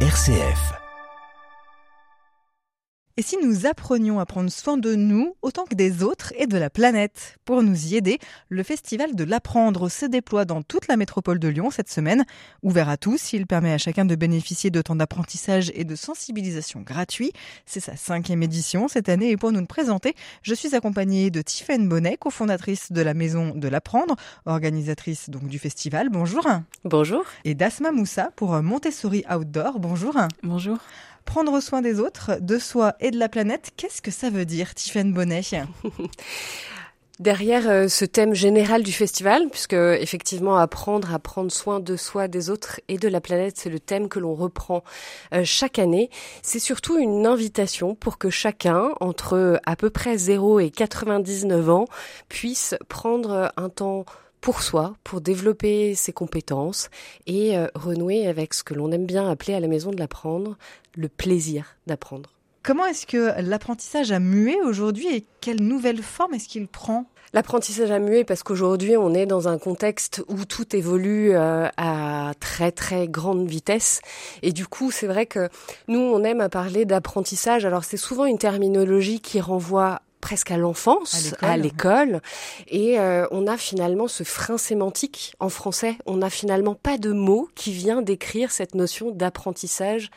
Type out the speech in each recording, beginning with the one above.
RCF. Et si nous apprenions à prendre soin de nous autant que des autres et de la planète Pour nous y aider, le Festival de l'apprendre se déploie dans toute la métropole de Lyon cette semaine. Ouvert à tous, il permet à chacun de bénéficier de temps d'apprentissage et de sensibilisation gratuit. C'est sa cinquième édition cette année et pour nous le présenter, je suis accompagnée de Tiffaine Bonnet, cofondatrice de la Maison de l'Apprendre, organisatrice donc du festival. Bonjour. Bonjour. Et d'Asma Moussa pour Montessori Outdoor. Bonjour. Bonjour. Prendre soin des autres, de soi et de la planète, qu'est-ce que ça veut dire, Tiffaine Bonnet Derrière euh, ce thème général du festival, puisque effectivement apprendre à prendre soin de soi, des autres et de la planète, c'est le thème que l'on reprend euh, chaque année, c'est surtout une invitation pour que chacun, entre à peu près 0 et 99 ans, puisse prendre un temps pour soi, pour développer ses compétences et euh, renouer avec ce que l'on aime bien appeler à la maison de l'apprendre, le plaisir d'apprendre. Comment est-ce que l'apprentissage a mué aujourd'hui et quelle nouvelle forme est-ce qu'il prend? L'apprentissage a mué parce qu'aujourd'hui on est dans un contexte où tout évolue euh, à très très grande vitesse. Et du coup c'est vrai que nous on aime à parler d'apprentissage. Alors c'est souvent une terminologie qui renvoie presque à l'enfance, à l'école, et euh, on a finalement ce frein sémantique en français. On n'a finalement pas de mot qui vient décrire cette notion d'apprentissage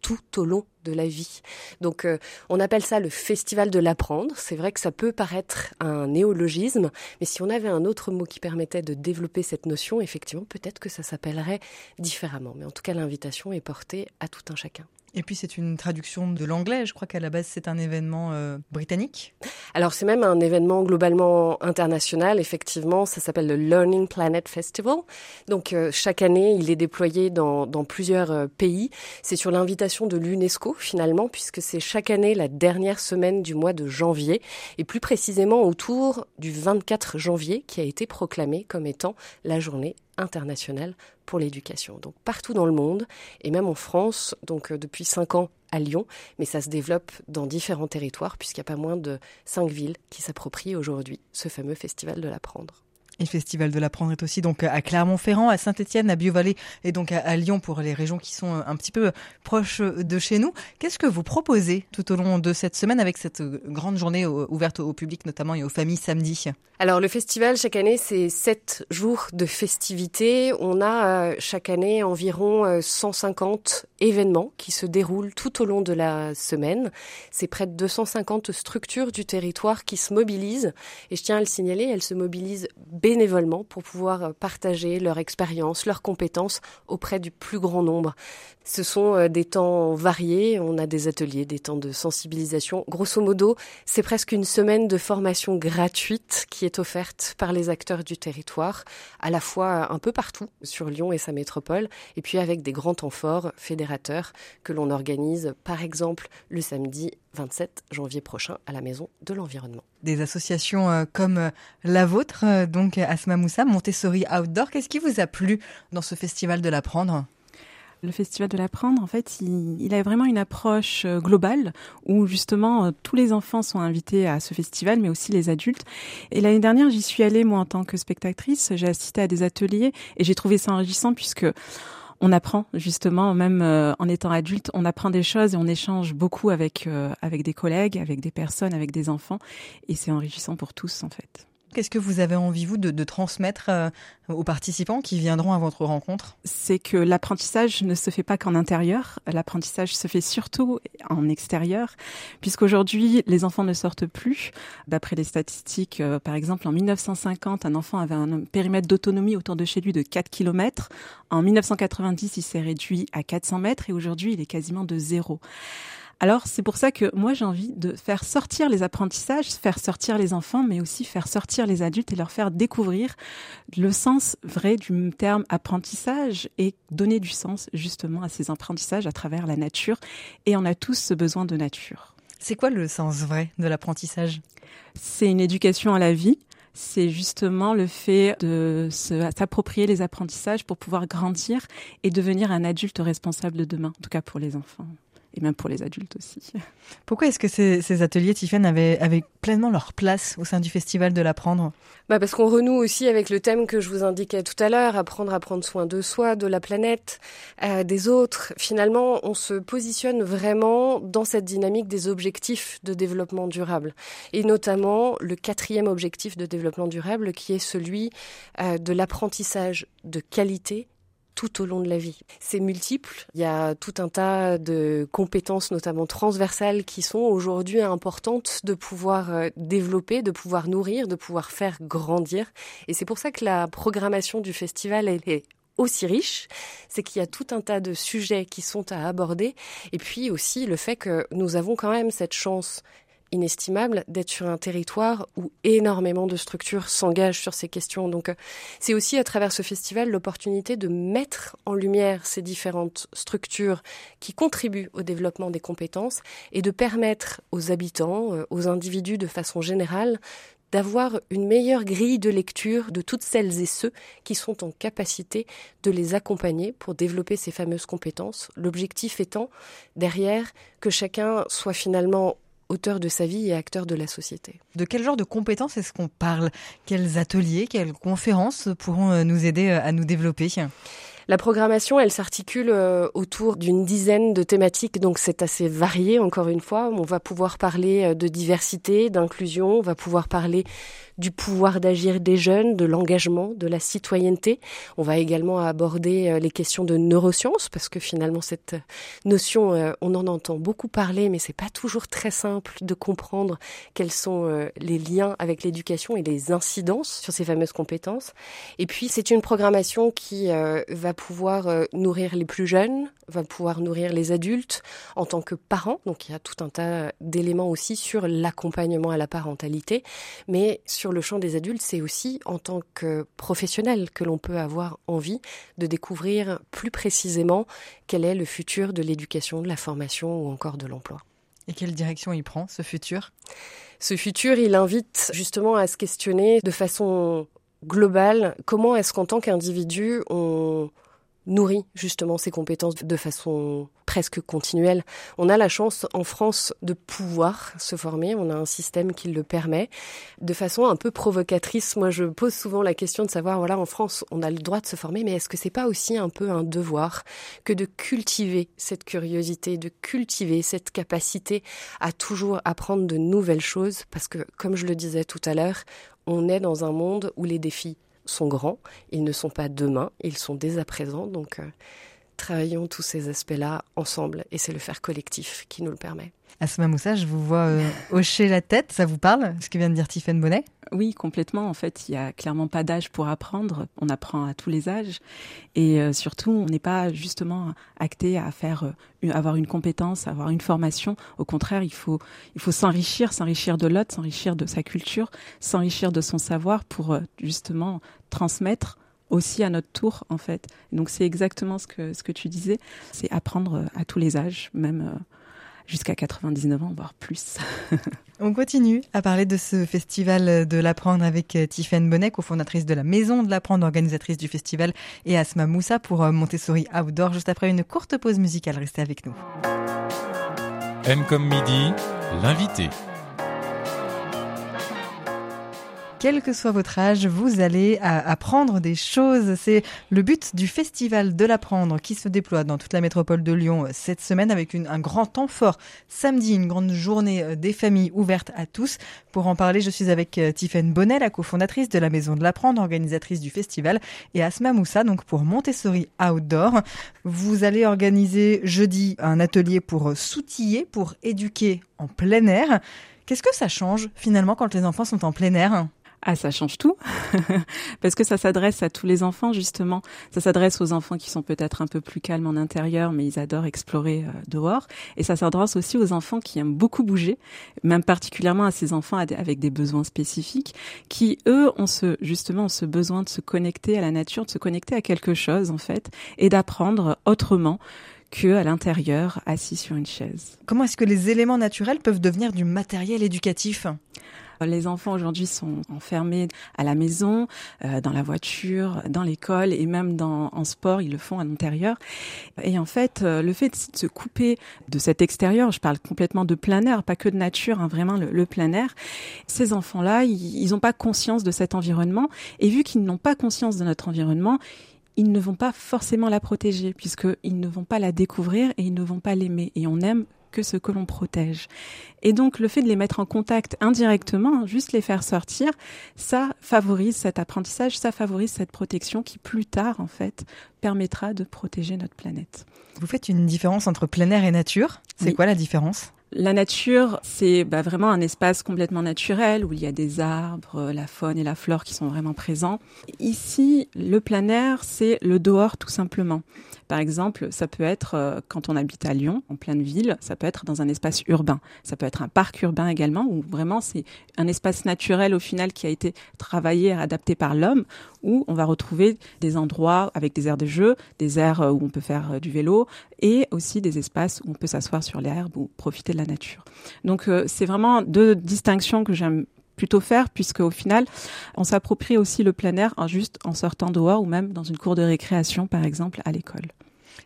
tout au long de la vie. Donc euh, on appelle ça le festival de l'apprendre. C'est vrai que ça peut paraître un néologisme, mais si on avait un autre mot qui permettait de développer cette notion, effectivement, peut-être que ça s'appellerait différemment. Mais en tout cas, l'invitation est portée à tout un chacun. Et puis c'est une traduction de l'anglais. Je crois qu'à la base c'est un événement euh, britannique. Alors c'est même un événement globalement international. Effectivement, ça s'appelle le Learning Planet Festival. Donc euh, chaque année, il est déployé dans, plusieurs euh, pays. C'est sur l'invitation de l'UNESCO finalement, puisque c'est chaque année la dernière semaine du mois de janvier, et plus précisément autour du 24 janvier, qui a été proclamé comme étant la journée internationale pour l'éducation. Donc partout dans le monde, et même en France, donc euh, depuis cinq ans à Lyon, mais ça se développe dans différents territoires, puisqu'il n'y a pas moins de cinq villes qui s'approprient aujourd'hui ce fameux festival de l'apprendre. Et Festival de l'apprendre est aussi donc à Clermont-Ferrand, à Saint-Étienne, à Biovallée et donc à, Lyon pour les régions qui sont un petit peu proches de chez nous. Qu'est-ce que vous proposez tout au long de cette semaine avec cette grande journée ouverte au public notamment et aux familles samedi? Alors le festival chaque année c'est sept jours de festivités. On a euh, chaque année environ 150 euh, événements qui se déroulent tout au long de la semaine. C'est près de 250 structures du territoire qui se mobilisent et je tiens à le signaler, elles se mobilisent bénévolement pour pouvoir euh, partager leur expérience, leurs compétences auprès du plus grand nombre. Ce sont euh, des temps variés, on a des ateliers, des temps de sensibilisation. Grosso modo, c'est presque une semaine de formation gratuite qui est offerte par les acteurs du territoire, à la fois un peu partout sur Lyon et sa métropole, et puis avec des grands temps forts fédérateurs que l'on organise par exemple le samedi 27 janvier prochain à la Maison de l'Environnement. Des associations euh, comme euh, la vôtre, euh, donc Asma Moussa, Montessori Outdoor, qu'est-ce qui vous a plu dans ce festival de l'apprendre? Le Festival de l'apprendre, en fait, il, il, a vraiment une approche globale où justement tous les enfants sont invités à ce festival, mais aussi les adultes. Et l'année dernière, j'y suis allée moi en tant que spectatrice. J'ai assisté à des ateliers et j'ai trouvé ça enrichissant puisque on apprend justement, même euh, en étant adulte, on apprend des choses et on échange beaucoup avec euh, avec des collègues, avec des personnes, avec des enfants, et c'est enrichissant pour tous en fait. Qu'est-ce que vous avez envie, vous, de, transmettre euh, aux participants qui viendront à votre rencontre? C'est que l'apprentissage ne se fait pas qu'en intérieur, l'apprentissage se fait surtout en extérieur, puisqu'aujourd'hui, les enfants ne sortent plus. D'après les statistiques, euh, par exemple, en 1950, un enfant avait un périmètre d'autonomie autour de chez lui de 4 km. En 1990, il s'est réduit à 400 mètres et aujourd'hui, il est quasiment de zéro. Alors c'est pour ça que moi j'ai envie de faire sortir les apprentissages, faire sortir les enfants, mais aussi faire sortir les adultes et leur faire découvrir le sens vrai du terme apprentissage et donner du sens justement à ces apprentissages à travers la nature. Et on a tous ce besoin de nature. C'est quoi le sens vrai de l'apprentissage? C'est une éducation à la vie c'est justement le fait de s'approprier les apprentissages pour pouvoir grandir et devenir un adulte responsable de demain, en tout cas pour les enfants. Et même pour les adultes aussi. Pourquoi est-ce que ces, ateliers, Tiffen, avaient, pleinement leur place au sein du Festival de l'apprendre? Bah Parce qu'on renoue aussi avec le thème que je vous indiquais tout à l'heure, apprendre à prendre soin de soi, de la planète, euh, des autres. Finalement, on se positionne vraiment dans cette dynamique des objectifs de développement durable. Et notamment le quatrième objectif de développement durable qui est celui euh, de l'apprentissage de qualité tout au long de la vie. C'est multiple. Il y a tout un tas de compétences, notamment transversales, qui sont aujourd'hui importantes de pouvoir euh, développer, de pouvoir nourrir, de pouvoir faire grandir. Et c'est pour ça que la programmation du festival, est aussi riche, c'est qu'il y a tout un tas de sujets qui sont à aborder, et puis aussi le fait que nous avons quand même cette chance inestimable d'être sur un territoire où énormément de structures s'engagent sur ces questions. Donc euh, c'est aussi à travers ce festival l'opportunité de mettre en lumière ces différentes structures qui contribuent au développement des compétences et de permettre aux habitants, euh, aux individus de façon générale, d'avoir une meilleure grille de lecture de toutes celles et ceux qui sont en capacité de les accompagner pour développer ces fameuses compétences. L'objectif étant, derrière, que chacun soit finalement auteur de sa vie et acteur de la société. De quel genre de compétences est-ce qu'on parle? Quels ateliers, quelles conférences pourront euh, nous aider euh, à nous développer? La programmation, elle s'articule euh, autour d'une dizaine de thématiques, donc c'est assez varié, encore une fois. On va pouvoir parler de diversité, d'inclusion, on va pouvoir parler du pouvoir d'agir des jeunes, de l'engagement, de la citoyenneté. On va également aborder euh, les questions de neurosciences parce que finalement cette notion, euh, on en entend beaucoup parler, mais c'est pas toujours très simple de comprendre quels sont euh, les liens avec l'éducation et les incidences sur ces fameuses compétences. Et puis c'est une programmation qui va pouvoir nourrir les plus jeunes, va pouvoir nourrir les adultes en tant que parents. Donc il y a tout un tas d'éléments aussi sur l'accompagnement à la parentalité, mais sur le champ des adultes, c'est aussi en tant que professionnel que l'on peut avoir envie de découvrir plus précisément quel est le futur de l'éducation, de la formation ou encore de l'emploi. Et quelle direction il prend, ce futur? Ce futur, il invite justement à se questionner de façon globale comment est-ce qu'en tant qu'individu, on nourrit justement ses compétences de façon presque continuelle. On a la chance en France de pouvoir se former, on a un système qui le permet. De façon un peu provocatrice, moi je pose souvent la question de savoir, voilà, en France, on a le droit de se former, mais est-ce que c'est pas aussi un peu un devoir que de cultiver cette curiosité, de cultiver cette capacité à toujours apprendre de nouvelles choses? Parce que, comme je le disais tout à l'heure, on est dans un monde où les défis sont grands, ils ne sont pas demain, ils sont dès à présent. Donc, euh, travaillons tous ces aspects-là ensemble et c'est le faire collectif qui nous le permet. Asma Moussa, je vous vois euh, hocher la tête, ça vous parle, ce que vient de dire Tiffaine Bonnet? Oui, complètement. En fait, il n'y a clairement pas d'âge pour apprendre. On apprend à tous les âges. Et euh, surtout, on n'est pas justement acté à faire, euh, avoir une compétence, avoir une formation. Au contraire, il faut, il faut s'enrichir, s'enrichir de l'autre, s'enrichir de sa culture, s'enrichir de son savoir pour justement transmettre aussi à notre tour en fait. Donc c'est exactement ce que ce que tu disais, c'est apprendre à tous les âges, même jusqu'à 99 ans, voire plus. On continue à parler de ce festival de l'apprendre avec euh, Tiffaine Bonnet, cofondatrice de la Maison de l'apprendre, organisatrice du festival, et Asma Moussa pour euh, Montessori Outdoor, juste après une courte pause musicale. Restez avec nous. M comme midi, l'invité. Quel que soit votre âge, vous allez apprendre des choses. C'est le but du Festival de l'apprendre qui se déploie dans toute la métropole de Lyon euh, cette semaine avec un grand temps fort. Samedi, une grande journée euh, des familles ouverte à tous. Pour en parler, je suis avec euh, Tiffaine Bonnet, la cofondatrice de la Maison de l'apprendre, organisatrice du festival, et Asma Moussa, donc pour Montessori Outdoor. Vous allez organiser jeudi un atelier pour s'outiller, pour éduquer en plein air. Qu'est-ce que ça change finalement quand les enfants sont en plein air? Ah, ça change tout, parce que ça s'adresse à tous les enfants justement. Ça s'adresse aux enfants qui sont peut-être un peu plus calmes en intérieur, mais ils adorent explorer euh, dehors. Et ça s'adresse aussi aux enfants qui aiment beaucoup bouger, même particulièrement à ces enfants avec des besoins spécifiques, qui eux ont ce justement ce besoin de se connecter à la nature, de se connecter à quelque chose en fait, et d'apprendre autrement que à l'intérieur, assis sur une chaise. Comment est-ce que les éléments naturels peuvent devenir du matériel éducatif? Les enfants aujourd'hui sont enfermés à la maison, euh, dans la voiture, dans l'école et même dans, en sport, ils le font à l'intérieur. Et en fait, euh, le fait de se couper de cet extérieur, je parle complètement de plein air, pas que de nature, hein, vraiment le, plein air, ces enfants-là, ils n'ont pas conscience de cet environnement. Et vu qu'ils n'ont pas conscience de notre environnement, ils ne vont pas forcément la protéger puisqu'ils ne vont pas la découvrir et ils ne vont pas l'aimer. Et on aime que ce que l'on protège. Et donc le fait de les mettre en contact indirectement, juste les faire sortir, ça favorise cet apprentissage, ça favorise cette protection qui plus tard en fait permettra de protéger notre planète. Vous faites une différence entre plein air et nature? C'est quoi la différence? La nature, c'est bah, vraiment un espace complètement naturel où il y a des arbres, la faune et la flore qui sont vraiment présents. Ici, le plein air, c'est le dehors tout simplement. Par exemple, ça peut être euh, quand on habite à Lyon, en pleine ville, ça peut être dans un espace urbain. Ça peut être un parc urbain également, où vraiment c'est un espace naturel au final qui a été travaillé, adapté par l'homme, où on va retrouver des endroits avec des aires de jeu, des aires euh, où on peut faire euh, du vélo, et aussi des espaces où on peut s'asseoir sur l'herbe ou profiter de la nature. Donc c'est vraiment deux distinctions que j'aime plutôt faire, puisque au final, on s'approprie aussi le plein air juste en sortant dehors ou même dans une cour de récréation, par exemple, à l'école.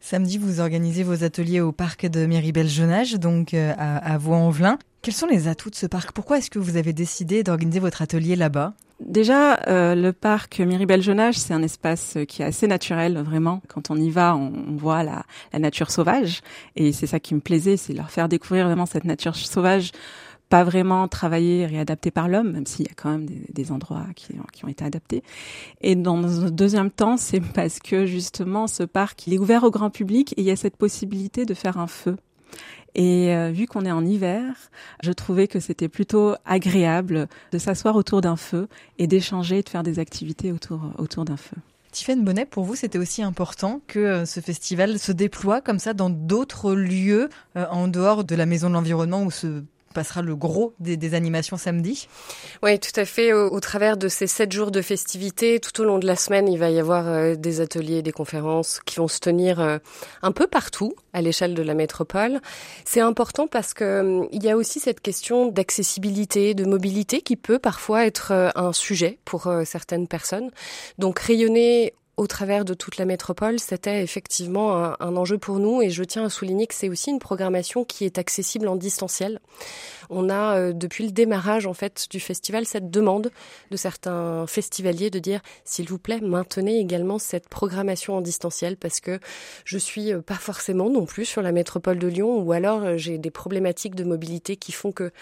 Samedi, vous organisez vos ateliers au parc de Méribel-Jeunage, donc euh, à, à Vaux-en-Velin. Quels sont les atouts de ce parc? Pourquoi est-ce que vous avez décidé d'organiser votre atelier là-bas? Déjà, euh, le parc Miribel-Jeunage, c'est un espace qui est assez naturel, vraiment. Quand on y va, on, voit la, la, nature sauvage. Et c'est ça qui me plaisait, c'est leur faire découvrir vraiment cette nature sauvage pas vraiment travaillé et réadapté par l'homme, même s'il y a quand même des, endroits qui, ont été adaptés. Et dans un deuxième temps, c'est parce que justement ce parc, il est ouvert au grand public et il y a cette possibilité de faire un feu. Et euh, vu qu'on est en hiver, je trouvais que c'était plutôt agréable de s'asseoir autour d'un feu et d'échanger et de faire des activités autour, autour d'un feu. Tiffaine Bonnet, pour vous, c'était aussi important que euh, ce festival se déploie comme ça dans d'autres lieux euh, en dehors de la Maison de l'Environnement où se passera le gros des, animations samedi. Oui, tout à fait. Au, travers de ces sept jours de festivités, tout au long de la semaine, il va y avoir euh, des ateliers, des conférences qui vont se tenir euh, un peu partout à l'échelle de la métropole. C'est important parce que euh, il y a aussi cette question d'accessibilité, de mobilité qui peut parfois être un sujet pour certaines personnes. Donc rayonner au travers de toute la métropole, c'était effectivement un, enjeu pour nous et je tiens à souligner que c'est aussi une programmation qui est accessible en distanciel. On a euh, depuis le démarrage en fait du festival cette demande de certains festivaliers de dire s'il vous plaît maintenez également cette programmation en distanciel parce que je suis euh, pas forcément non plus sur la métropole de Lyon ou alors euh, j'ai des problématiques de mobilité qui font que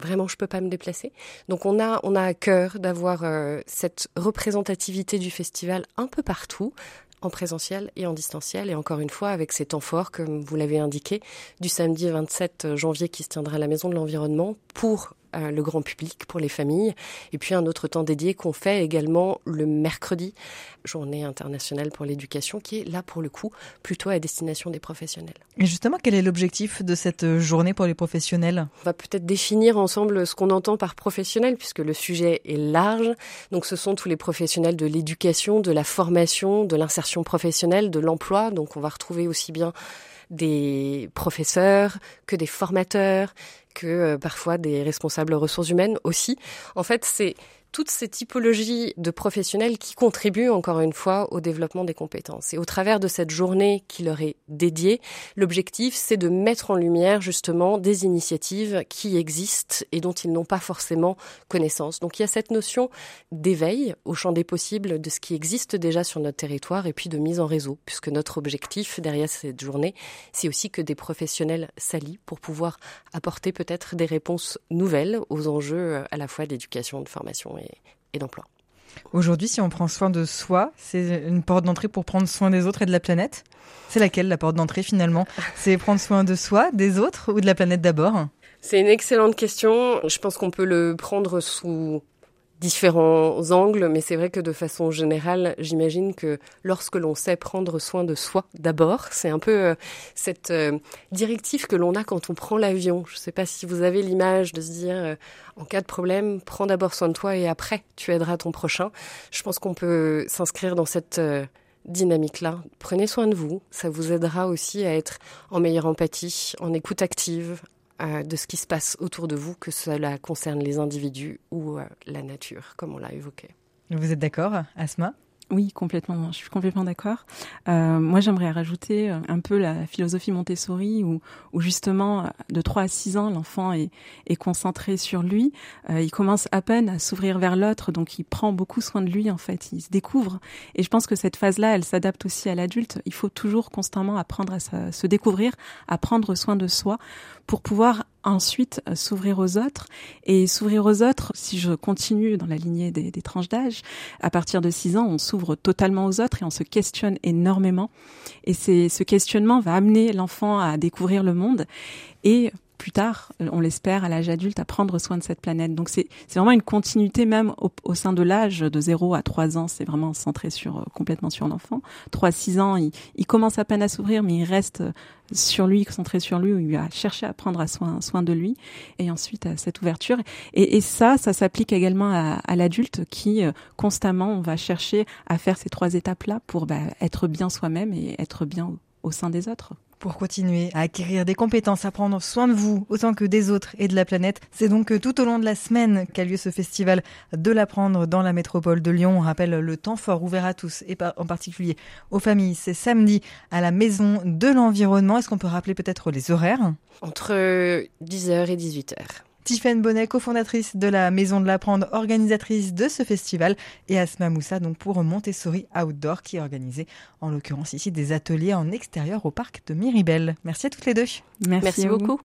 Vraiment, je peux pas me déplacer. Donc, on a, on a à cœur d'avoir euh, cette représentativité du festival un peu partout, en présentiel et en distanciel. Et encore une fois, avec ces temps forts, comme vous l'avez indiqué, du samedi 27 janvier qui se tiendra à la Maison de l'Environnement pour le grand public, pour les familles. Et puis un autre temps dédié qu'on fait également le mercredi, journée internationale pour l'éducation, qui est là pour le coup plutôt à destination des professionnels. Et justement, quel est l'objectif de cette journée pour les professionnels? On va peut-être définir ensemble ce qu'on entend par professionnel, puisque le sujet est large. Donc ce sont tous les professionnels de l'éducation, de la formation, de l'insertion professionnelle, de l'emploi. Donc on va retrouver aussi bien des professeurs que des formateurs, que euh, parfois des responsables ressources humaines aussi. En fait, c'est toutes ces typologies de professionnels qui contribuent encore une fois au développement des compétences. Et au travers de cette journée qui leur est dédiée, l'objectif c'est de mettre en lumière justement des initiatives qui existent et dont ils n'ont pas forcément connaissance. Donc il y a cette notion d'éveil au champ des possibles de ce qui existe déjà sur notre territoire et puis de mise en réseau, puisque notre objectif derrière cette journée, c'est aussi que des professionnels s'allient pour pouvoir apporter peut-être des réponses nouvelles aux enjeux à la fois d'éducation, de formation et, d'emploi. Aujourd'hui, si on prend soin de soi, c'est une porte d'entrée pour prendre soin des autres et de la planète? C'est laquelle la porte d'entrée finalement? C'est prendre soin de soi, des autres ou de la planète d'abord? C'est une excellente question. Je pense qu'on peut le prendre sous différents angles, mais c'est vrai que de façon générale, j'imagine que lorsque l'on sait prendre soin de soi d'abord, c'est un peu euh, cette euh, directive que l'on a quand on prend l'avion. Je ne sais pas si vous avez l'image de se dire, euh, en cas de problème, prends d'abord soin de toi et après tu aideras ton prochain. Je pense qu'on peut s'inscrire dans cette dynamique-là. Prenez soin de vous, ça vous aidera aussi à être en meilleure empathie, en écoute active de ce qui se passe autour de vous, que cela concerne les individus ou euh, la nature, comme on l'a évoqué. Vous êtes d'accord, Asma? Oui, complètement. Je suis complètement d'accord. Euh, moi, j'aimerais rajouter euh, un peu la philosophie Montessori, où, où justement, de 3 à 6 ans, l'enfant est, est, concentré sur lui. Euh, il commence à peine à s'ouvrir vers l'autre, donc il prend beaucoup soin de lui, en fait. Il se découvre. Et je pense que cette phase-là, elle s'adapte aussi à l'adulte. Il faut toujours constamment apprendre à se découvrir, à prendre soin de soi, pour pouvoir ensuite euh, s'ouvrir aux autres. Et s'ouvrir aux autres, si je continue dans la lignée des, tranches d'âge, à partir de 6 ans, on s'ouvre totalement aux autres et on se questionne énormément. Et c'est ce questionnement va amener l'enfant à découvrir le monde. Et plus tard, on l'espère, à l'âge adulte, à prendre soin de cette planète. Donc c'est vraiment une continuité même au, sein de l'âge de 0 à 3 ans, c'est vraiment centré sur euh, complètement sur l'enfant. 3-6 ans, il, commence à peine à s'ouvrir, mais il reste sur lui, centré sur lui, où il va chercher à prendre soin, soin de lui, et ensuite à cette ouverture. Et, ça, ça s'applique également à, l'adulte qui, euh, constamment, on va chercher à faire ces trois étapes-là pour bah, être bien soi-même et être bien au sein des autres pour continuer à acquérir des compétences, à prendre soin de vous autant que des autres et de la planète. C'est donc tout au long de la semaine qu'a lieu ce festival de l'apprendre dans la métropole de Lyon. On rappelle le temps fort ouvert à tous et en particulier aux familles. C'est samedi à la Maison de l'Environnement. Est-ce qu'on peut rappeler peut-être les horaires? Entre 10h et 18h. Tiffaine Bonnet, cofondatrice de la Maison de l'Apprendre, organisatrice de ce festival, et Asma Moussa, donc pour Montessori Outdoor, qui organisé en l'occurrence ici des ateliers en extérieur au parc de Miribel. Merci à toutes les deux. Merci, Merci beaucoup.